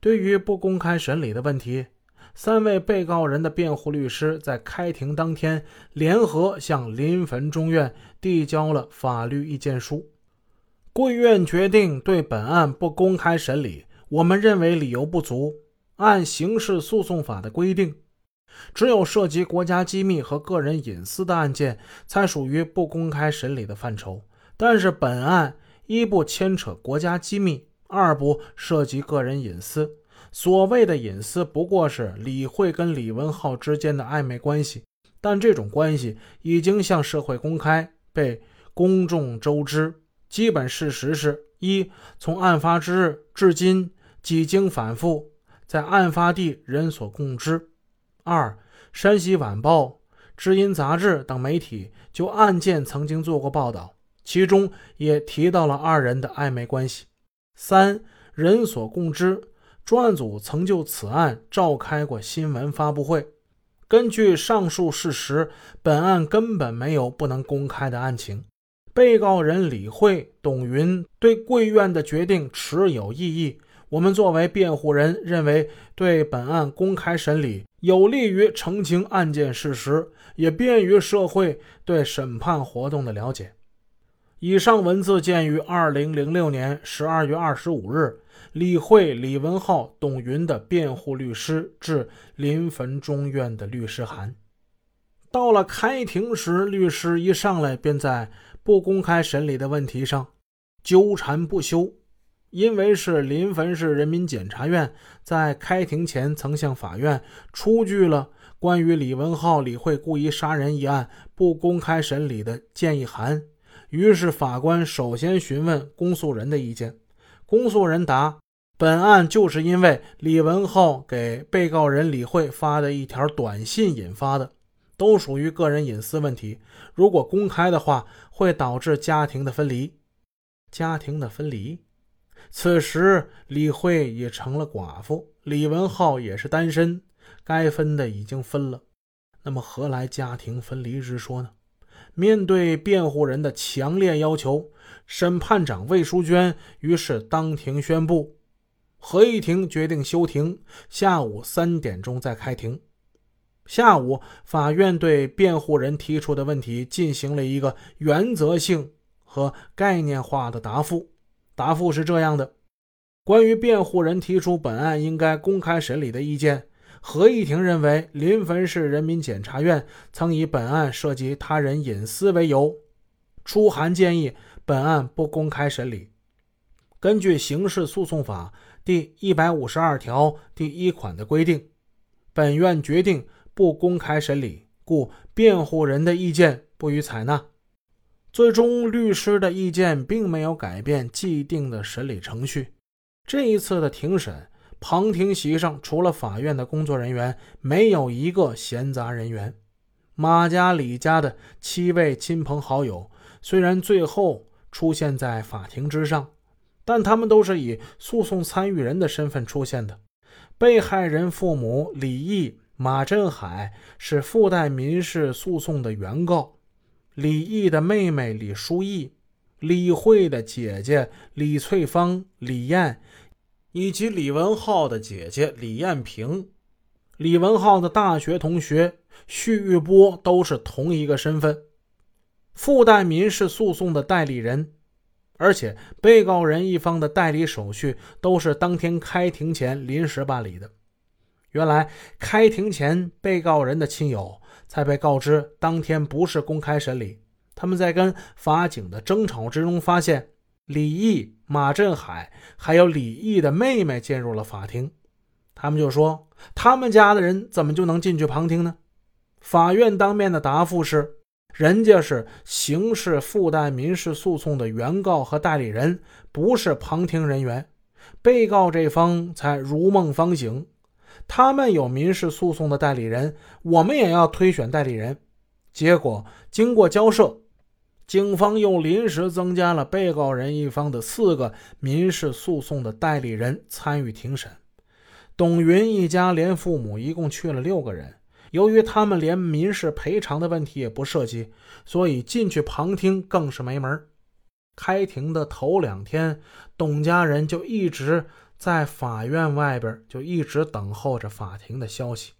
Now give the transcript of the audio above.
对于不公开审理的问题，三位被告人的辩护律师在开庭当天联合向临汾中院递交了法律意见书。贵院决定对本案不公开审理，我们认为理由不足。按刑事诉讼法的规定，只有涉及国家机密和个人隐私的案件才属于不公开审理的范畴。但是本案一不牵扯国家机密，二不涉及个人隐私。所谓的隐私不过是李慧跟李文浩之间的暧昧关系，但这种关系已经向社会公开，被公众周知。基本事实是：一，从案发之日至今，几经反复。在案发地人所共知。二，山西晚报、知音杂志等媒体就案件曾经做过报道，其中也提到了二人的暧昧关系。三，人所共知，专案组曾就此案召开过新闻发布会。根据上述事实，本案根本没有不能公开的案情。被告人李慧、董云对贵院的决定持有异议。我们作为辩护人，认为对本案公开审理有利于澄清案件事实，也便于社会对审判活动的了解。以上文字见于二零零六年十二月二十五日李慧、李文浩、董云的辩护律师致临汾中院的律师函。到了开庭时，律师一上来便在不公开审理的问题上纠缠不休。因为是临汾市人民检察院在开庭前曾向法院出具了关于李文浩、李慧故意杀人一案不公开审理的建议函，于是法官首先询问公诉人的意见。公诉人答：本案就是因为李文浩给被告人李慧发的一条短信引发的，都属于个人隐私问题。如果公开的话，会导致家庭的分离。家庭的分离。此时，李慧也成了寡妇，李文浩也是单身，该分的已经分了，那么何来家庭分离之说呢？面对辩护人的强烈要求，审判长魏淑娟于是当庭宣布，合议庭决定休庭，下午三点钟再开庭。下午，法院对辩护人提出的问题进行了一个原则性和概念化的答复。答复是这样的：关于辩护人提出本案应该公开审理的意见，合议庭认为，临汾市人民检察院曾以本案涉及他人隐私为由，出函建议本案不公开审理。根据刑事诉讼法第一百五十二条第一款的规定，本院决定不公开审理，故辩护人的意见不予采纳。最终，律师的意见并没有改变既定的审理程序。这一次的庭审，旁听席上除了法院的工作人员，没有一个闲杂人员。马家、李家的七位亲朋好友虽然最后出现在法庭之上，但他们都是以诉讼参与人的身份出现的。被害人父母李毅、马振海是附带民事诉讼的原告。李毅的妹妹李淑义、李慧的姐姐李翠芳、李艳，以及李文浩的姐姐李艳萍、李文浩的大学同学徐玉波都是同一个身份，附带民事诉讼的代理人，而且被告人一方的代理手续都是当天开庭前临时办理的。原来开庭前，被告人的亲友。才被告知当天不是公开审理。他们在跟法警的争吵之中，发现李毅、马振海还有李毅的妹妹进入了法庭。他们就说：“他们家的人怎么就能进去旁听呢？”法院当面的答复是：“人家是刑事附带民事诉讼的原告和代理人，不是旁听人员。被告这方才如梦方醒。”他们有民事诉讼的代理人，我们也要推选代理人。结果经过交涉，警方又临时增加了被告人一方的四个民事诉讼的代理人参与庭审。董云一家连父母一共去了六个人，由于他们连民事赔偿的问题也不涉及，所以进去旁听更是没门。开庭的头两天，董家人就一直。在法院外边就一直等候着法庭的消息。